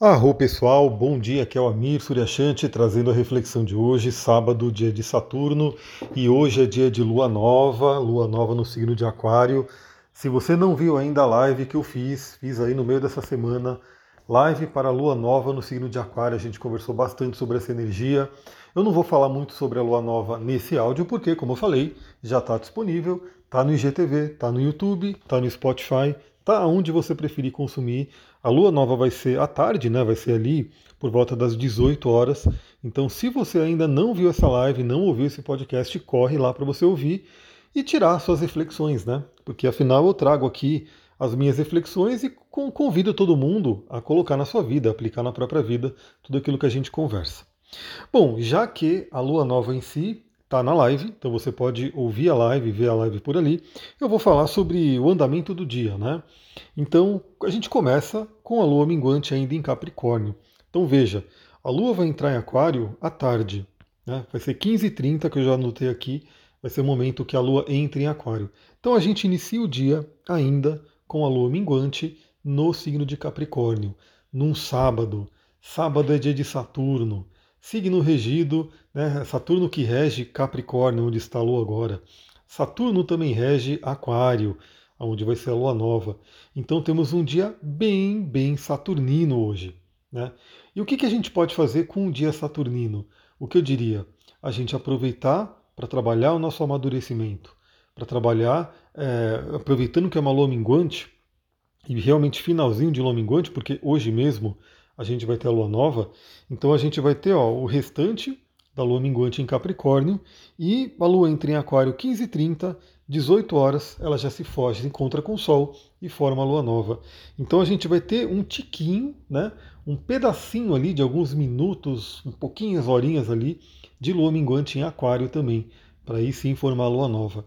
Arro pessoal, bom dia, aqui é o Amir Suryashanti trazendo a reflexão de hoje, sábado, dia de Saturno, e hoje é dia de lua nova, lua nova no signo de Aquário. Se você não viu ainda a live que eu fiz, fiz aí no meio dessa semana, live para a lua nova no signo de Aquário, a gente conversou bastante sobre essa energia. Eu não vou falar muito sobre a lua nova nesse áudio, porque, como eu falei, já está disponível, está no IGTV, está no YouTube, está no Spotify, está onde você preferir consumir. A lua nova vai ser à tarde, né? Vai ser ali por volta das 18 horas. Então, se você ainda não viu essa live, não ouviu esse podcast, corre lá para você ouvir e tirar suas reflexões, né? Porque afinal eu trago aqui as minhas reflexões e convido todo mundo a colocar na sua vida, aplicar na própria vida tudo aquilo que a gente conversa. Bom, já que a lua nova em si está na live, então você pode ouvir a live, ver a live por ali. Eu vou falar sobre o andamento do dia, né? Então a gente começa com a lua minguante ainda em Capricórnio. Então veja, a lua vai entrar em Aquário à tarde, né? Vai ser 15h30 que eu já anotei aqui, vai ser o momento que a lua entra em Aquário. Então a gente inicia o dia ainda com a lua minguante no signo de Capricórnio, num sábado. Sábado é dia de Saturno signo regido, né, Saturno que rege Capricórnio, onde está a Lua agora. Saturno também rege Aquário, onde vai ser a Lua nova. Então temos um dia bem, bem saturnino hoje. Né? E o que, que a gente pode fazer com um dia saturnino? O que eu diria? A gente aproveitar para trabalhar o nosso amadurecimento, para trabalhar, é, aproveitando que é uma lua minguante, e realmente finalzinho de lua minguante, porque hoje mesmo a gente vai ter a lua nova, então a gente vai ter ó, o restante da lua minguante em Capricórnio e a lua entra em Aquário 15h30, 18 horas, ela já se foge, se encontra com o Sol e forma a lua nova. Então a gente vai ter um tiquinho, né, um pedacinho ali de alguns minutos, um pouquinho as horinhas ali de lua minguante em Aquário também, para aí sim formar a lua nova.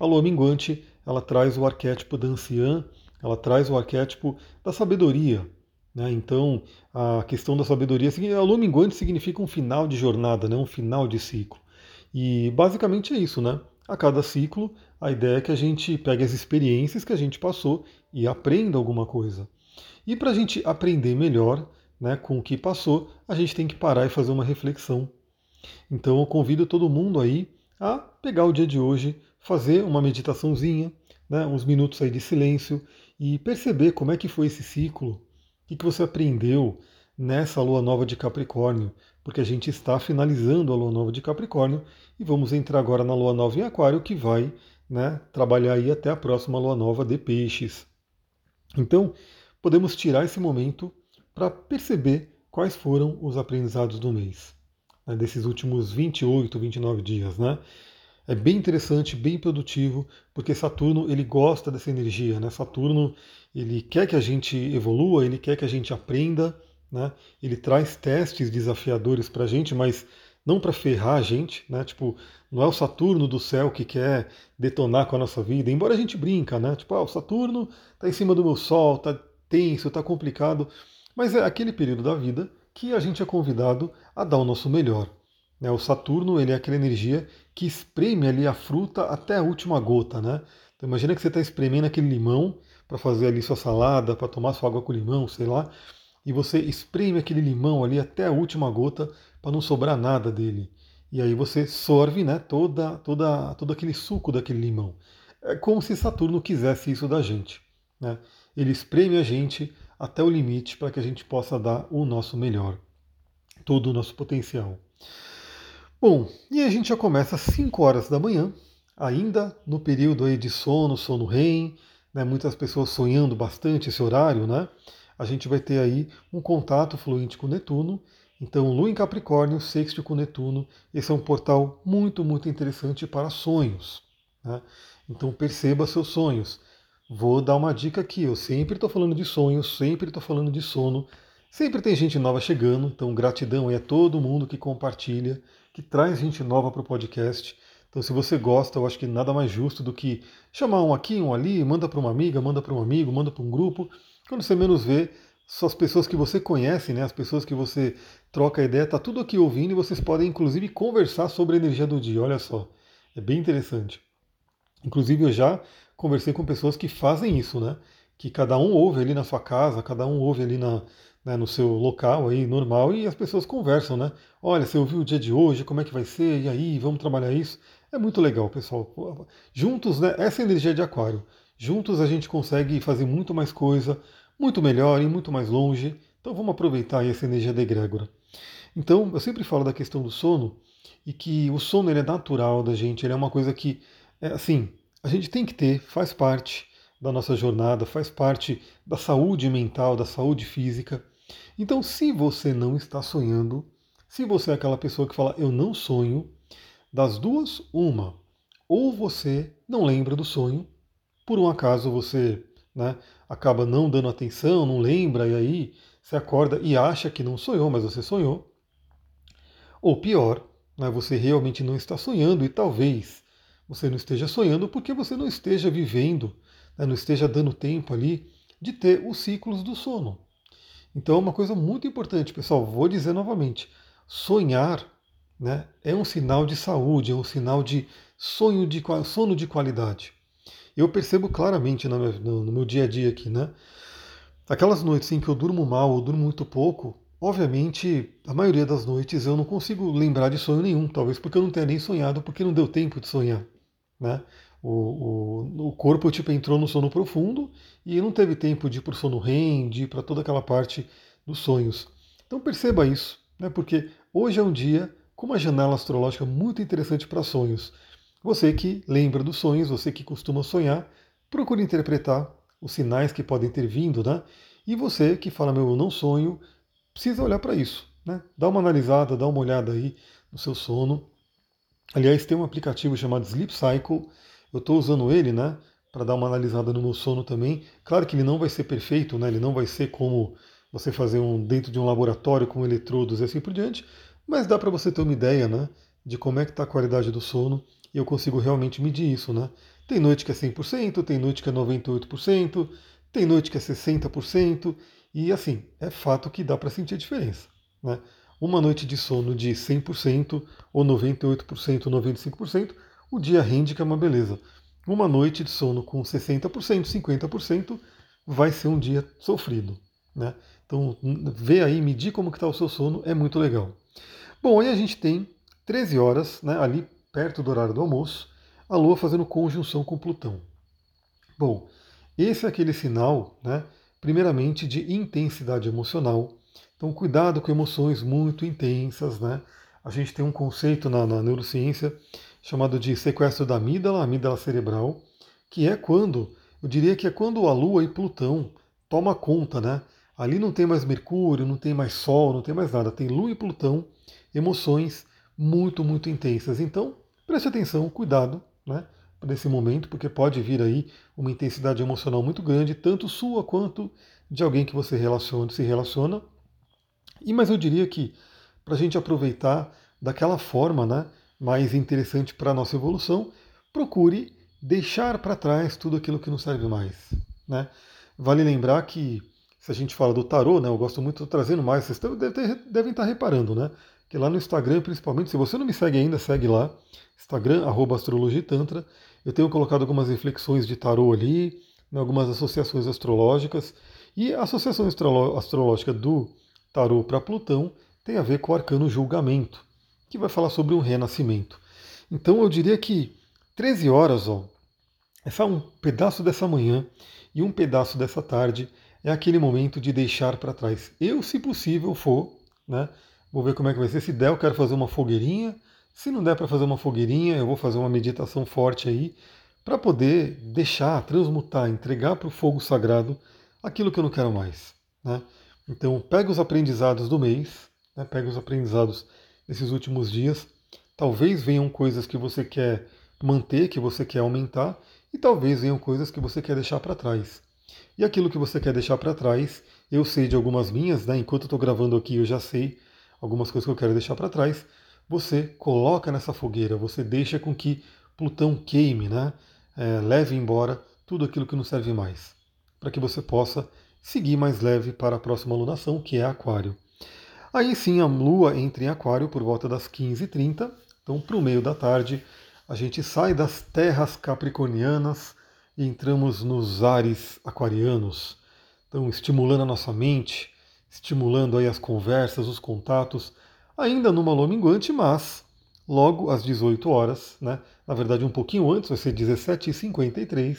A lua minguante, ela traz o arquétipo da anciã, ela traz o arquétipo da sabedoria, né? Então, a questão da sabedoria, a minguante significa um final de jornada, né? um final de ciclo. E basicamente é isso, né? A cada ciclo, a ideia é que a gente pegue as experiências que a gente passou e aprenda alguma coisa. E para a gente aprender melhor né, com o que passou, a gente tem que parar e fazer uma reflexão. Então eu convido todo mundo aí a pegar o dia de hoje, fazer uma meditaçãozinha, né, uns minutos aí de silêncio e perceber como é que foi esse ciclo, o que você aprendeu nessa lua nova de Capricórnio? Porque a gente está finalizando a lua nova de Capricórnio e vamos entrar agora na lua nova em Aquário, que vai né, trabalhar aí até a próxima lua nova de Peixes. Então, podemos tirar esse momento para perceber quais foram os aprendizados do mês, né, desses últimos 28, 29 dias, né? É bem interessante, bem produtivo, porque Saturno ele gosta dessa energia, né? Saturno ele quer que a gente evolua, ele quer que a gente aprenda, né? Ele traz testes desafiadores para a gente, mas não para ferrar a gente, né? Tipo, não é o Saturno do céu que quer detonar com a nossa vida, embora a gente brinca, né? Tipo, ah, o Saturno está em cima do meu Sol, está tenso, está complicado, mas é aquele período da vida que a gente é convidado a dar o nosso melhor. Né? O Saturno ele é aquela energia que espreme ali a fruta até a última gota, né? Então imagina que você está espremendo aquele limão para fazer ali sua salada, para tomar sua água com limão, sei lá, e você espreme aquele limão ali até a última gota para não sobrar nada dele. E aí você sorve, né, toda, toda, todo aquele suco daquele limão. É como se Saturno quisesse isso da gente. Né? Ele espreme a gente até o limite para que a gente possa dar o nosso melhor, todo o nosso potencial. Bom, e a gente já começa às 5 horas da manhã, ainda no período aí de sono, sono REM, né, muitas pessoas sonhando bastante esse horário, né? A gente vai ter aí um contato fluente com Netuno. Então, Lua em Capricórnio, sexto com Netuno, esse é um portal muito, muito interessante para sonhos. Né? Então, perceba seus sonhos. Vou dar uma dica aqui, eu sempre estou falando de sonhos, sempre estou falando de sono, sempre tem gente nova chegando, então gratidão é a todo mundo que compartilha, que traz gente nova para o podcast. Então, se você gosta, eu acho que nada mais justo do que chamar um aqui, um ali, manda para uma amiga, manda para um amigo, manda para um grupo. Quando você menos vê, são as pessoas que você conhece, né, as pessoas que você troca ideia, tá tudo aqui ouvindo e vocês podem inclusive conversar sobre a energia do dia. Olha só, é bem interessante. Inclusive eu já conversei com pessoas que fazem isso, né? Que cada um ouve ali na sua casa, cada um ouve ali na, né, no seu local aí normal e as pessoas conversam, né? Olha, você ouviu o dia de hoje, como é que vai ser? E aí, vamos trabalhar isso? É muito legal, pessoal. Juntos, né? Essa é energia de aquário. Juntos a gente consegue fazer muito mais coisa, muito melhor e muito mais longe. Então vamos aproveitar essa energia da egrégora. Então, eu sempre falo da questão do sono e que o sono ele é natural da gente, ele é uma coisa que, é, assim, a gente tem que ter, faz parte da nossa jornada, faz parte da saúde mental, da saúde física. Então, se você não está sonhando, se você é aquela pessoa que fala eu não sonho, das duas, uma, ou você não lembra do sonho, por um acaso você né, acaba não dando atenção, não lembra, e aí você acorda e acha que não sonhou, mas você sonhou. Ou pior, né, você realmente não está sonhando e talvez você não esteja sonhando porque você não esteja vivendo, né, não esteja dando tempo ali de ter os ciclos do sono. Então é uma coisa muito importante, pessoal. Vou dizer novamente: sonhar né, é um sinal de saúde, é um sinal de sonho de sono de qualidade. Eu percebo claramente no meu, no meu dia a dia aqui, né? Aquelas noites em que eu durmo mal ou durmo muito pouco, obviamente, a maioria das noites eu não consigo lembrar de sonho nenhum, talvez porque eu não tenha nem sonhado, porque não deu tempo de sonhar, né? O, o, o corpo tipo entrou no sono profundo e não teve tempo de ir para o sono REM, de ir para toda aquela parte dos sonhos. Então perceba isso, né? Porque hoje é um dia com uma janela astrológica muito interessante para sonhos. Você que lembra dos sonhos, você que costuma sonhar, procure interpretar os sinais que podem ter vindo, né? E você que fala, meu, eu não sonho, precisa olhar para isso, né? Dá uma analisada, dá uma olhada aí no seu sono. Aliás, tem um aplicativo chamado Sleep Cycle, eu estou usando ele, né? Para dar uma analisada no meu sono também. Claro que ele não vai ser perfeito, né? Ele não vai ser como você fazer um dentro de um laboratório com eletrodos e assim por diante, mas dá para você ter uma ideia, né? De como é que está a qualidade do sono e eu consigo realmente medir isso, né? Tem noite que é 100%, tem noite que é 98%, tem noite que é 60%, e assim, é fato que dá para sentir a diferença, né? Uma noite de sono de 100% ou 98%, 95%, o dia rende que é uma beleza. Uma noite de sono com 60%, 50% vai ser um dia sofrido, né? Então, vê aí, medir como está o seu sono é muito legal. Bom, aí a gente tem 13 horas, né, ali perto do horário do almoço, a Lua fazendo conjunção com Plutão. Bom, esse é aquele sinal, né, primeiramente, de intensidade emocional. Então, cuidado com emoções muito intensas. Né? A gente tem um conceito na, na neurociência chamado de sequestro da amígdala, amígdala cerebral, que é quando, eu diria que é quando a Lua e Plutão toma conta, né? Ali não tem mais Mercúrio, não tem mais Sol, não tem mais nada. Tem Lua e Plutão, emoções muito, muito intensas. Então, Preste atenção, cuidado, né? Nesse momento, porque pode vir aí uma intensidade emocional muito grande, tanto sua quanto de alguém que você relaciona, se relaciona. E mas eu diria que para a gente aproveitar daquela forma, né, mais interessante para a nossa evolução, procure deixar para trás tudo aquilo que não serve mais, né? Vale lembrar que se a gente fala do tarô, né, eu gosto muito de trazendo mais, vocês devem, estar reparando, né? Que lá no Instagram, principalmente, se você não me segue ainda, segue lá. Instagram, arroba astrologitantra. Eu tenho colocado algumas reflexões de tarô ali, né, algumas associações astrológicas. E a associação astrológica do tarô para Plutão tem a ver com o arcano julgamento, que vai falar sobre um renascimento. Então eu diria que 13 horas, ó, essa um pedaço dessa manhã e um pedaço dessa tarde é aquele momento de deixar para trás. Eu, se possível, for, né? Vou ver como é que vai ser. Se der, eu quero fazer uma fogueirinha, se não der para fazer uma fogueirinha, eu vou fazer uma meditação forte aí para poder deixar, transmutar, entregar para o fogo sagrado aquilo que eu não quero mais. Né? Então, pega os aprendizados do mês, né? pega os aprendizados desses últimos dias. Talvez venham coisas que você quer manter, que você quer aumentar, e talvez venham coisas que você quer deixar para trás. E aquilo que você quer deixar para trás, eu sei de algumas minhas, né? enquanto eu estou gravando aqui, eu já sei algumas coisas que eu quero deixar para trás você coloca nessa fogueira, você deixa com que Plutão queime, né? É, leve embora tudo aquilo que não serve mais, para que você possa seguir mais leve para a próxima lunação, que é Aquário. Aí sim, a Lua entra em Aquário por volta das 15h30, então para o meio da tarde a gente sai das terras capricornianas e entramos nos ares aquarianos, então estimulando a nossa mente, estimulando aí as conversas, os contatos, ainda numa lua minguante, mas logo às 18 horas, né? na verdade um pouquinho antes, vai ser 17h53,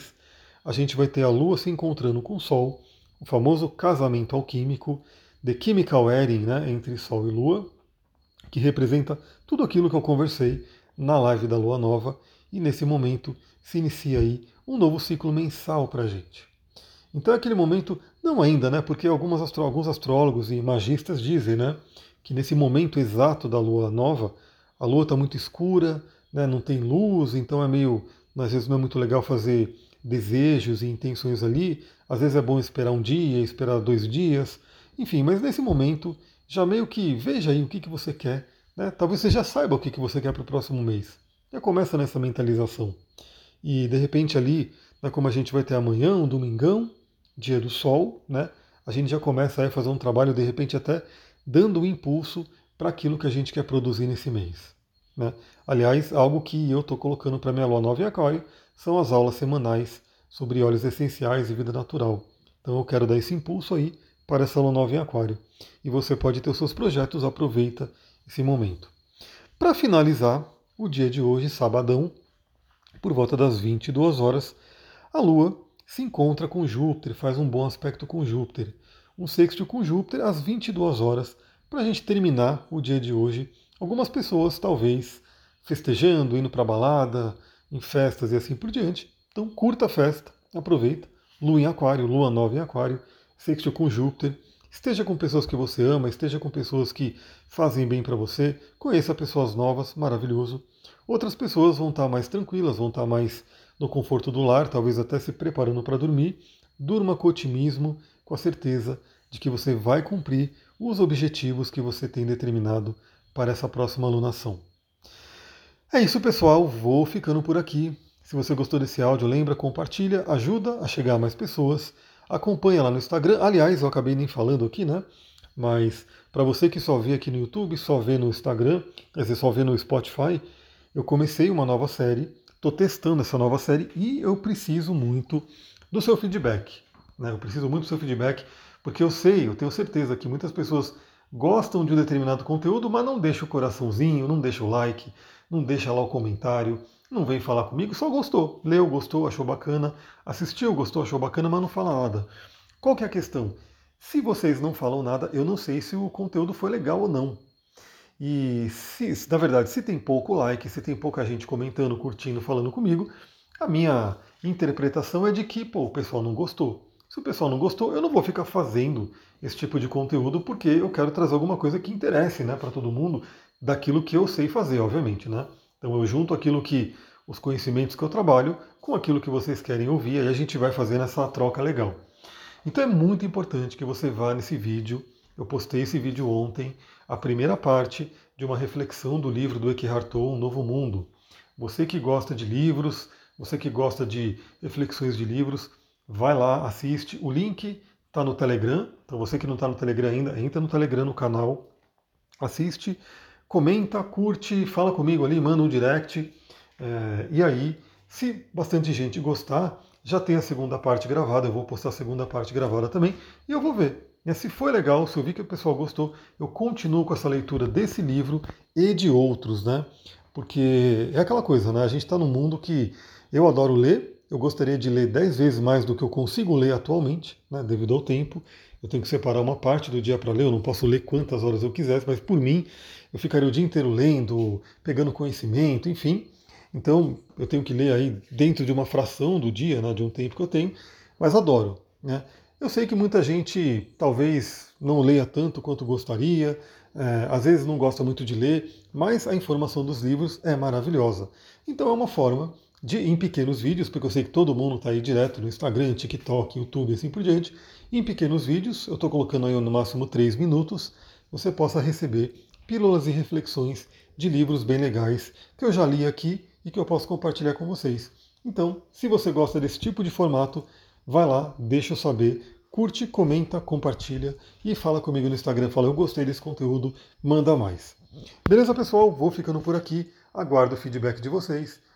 a gente vai ter a Lua se encontrando com o Sol, o famoso casamento alquímico, The Chemical Wedding, né? entre Sol e Lua, que representa tudo aquilo que eu conversei na live da Lua Nova, e nesse momento se inicia aí um novo ciclo mensal para a gente. Então é aquele momento, não ainda, né? Porque algumas astro, alguns astrólogos e magistas dizem, né? Que nesse momento exato da lua nova, a lua está muito escura, né, não tem luz, então é meio. Às vezes não é muito legal fazer desejos e intenções ali. Às vezes é bom esperar um dia, esperar dois dias. Enfim, mas nesse momento, já meio que veja aí o que, que você quer. Né? Talvez você já saiba o que, que você quer para o próximo mês. Já começa nessa mentalização. E de repente ali, né, como a gente vai ter amanhã, um domingão, dia do sol, né? A gente já começa a fazer um trabalho, de repente até dando um impulso para aquilo que a gente quer produzir nesse mês. Né? Aliás, algo que eu estou colocando para minha lua nova em aquário são as aulas semanais sobre óleos essenciais e vida natural. Então eu quero dar esse impulso aí para lua nova em aquário. E você pode ter os seus projetos, aproveita esse momento. Para finalizar, o dia de hoje, sabadão, por volta das 22 horas, a Lua se encontra com Júpiter, faz um bom aspecto com Júpiter. Um sexto com Júpiter às 22 horas, para a gente terminar o dia de hoje. Algumas pessoas, talvez, festejando, indo para balada, em festas e assim por diante. Então, curta a festa, aproveita. Lua em Aquário, Lua nova em Aquário, sexto com Júpiter. Esteja com pessoas que você ama, esteja com pessoas que fazem bem para você, conheça pessoas novas, maravilhoso. Outras pessoas vão estar mais tranquilas, vão estar mais no conforto do lar, talvez até se preparando para dormir, durma com otimismo, com a certeza de que você vai cumprir os objetivos que você tem determinado para essa próxima alunação. É isso, pessoal. Vou ficando por aqui. Se você gostou desse áudio, lembra, compartilha, ajuda a chegar a mais pessoas. Acompanha lá no Instagram. Aliás, eu acabei nem falando aqui, né? Mas para você que só vê aqui no YouTube, só vê no Instagram, quer dizer, só vê no Spotify, eu comecei uma nova série Estou testando essa nova série e eu preciso muito do seu feedback. Né? Eu preciso muito do seu feedback, porque eu sei, eu tenho certeza que muitas pessoas gostam de um determinado conteúdo, mas não deixa o coraçãozinho, não deixa o like, não deixa lá o comentário, não vem falar comigo, só gostou. Leu, gostou, achou bacana, assistiu, gostou, achou bacana, mas não fala nada. Qual que é a questão? Se vocês não falam nada, eu não sei se o conteúdo foi legal ou não. E se, na verdade, se tem pouco like, se tem pouca gente comentando, curtindo, falando comigo, a minha interpretação é de que pô, o pessoal não gostou. Se o pessoal não gostou, eu não vou ficar fazendo esse tipo de conteúdo porque eu quero trazer alguma coisa que interesse né, para todo mundo daquilo que eu sei fazer, obviamente. Né? Então eu junto aquilo que os conhecimentos que eu trabalho com aquilo que vocês querem ouvir, aí a gente vai fazendo essa troca legal. Então é muito importante que você vá nesse vídeo. Eu postei esse vídeo ontem a primeira parte de uma reflexão do livro do Eckhart Tolle, Um Novo Mundo. Você que gosta de livros, você que gosta de reflexões de livros, vai lá, assiste. O link está no Telegram, então você que não está no Telegram ainda, entra no Telegram no canal, assiste, comenta, curte, fala comigo ali, manda um direct. É, e aí, se bastante gente gostar, já tem a segunda parte gravada, eu vou postar a segunda parte gravada também, e eu vou ver e se foi legal, se eu vi que o pessoal gostou, eu continuo com essa leitura desse livro e de outros, né? Porque é aquela coisa, né? A gente está num mundo que eu adoro ler, eu gostaria de ler dez vezes mais do que eu consigo ler atualmente, né? devido ao tempo. Eu tenho que separar uma parte do dia para ler, eu não posso ler quantas horas eu quisesse, mas por mim eu ficaria o dia inteiro lendo, pegando conhecimento, enfim. Então eu tenho que ler aí dentro de uma fração do dia, né, de um tempo que eu tenho, mas adoro. Né? Eu sei que muita gente talvez não leia tanto quanto gostaria, é, às vezes não gosta muito de ler, mas a informação dos livros é maravilhosa. Então é uma forma de, em pequenos vídeos, porque eu sei que todo mundo está aí direto no Instagram, TikTok, YouTube e assim por diante, em pequenos vídeos, eu estou colocando aí no máximo 3 minutos, você possa receber pílulas e reflexões de livros bem legais que eu já li aqui e que eu posso compartilhar com vocês. Então, se você gosta desse tipo de formato, vai lá, deixa eu saber, curte, comenta, compartilha e fala comigo no Instagram, fala eu gostei desse conteúdo, manda mais. Beleza, pessoal? Vou ficando por aqui, aguardo o feedback de vocês.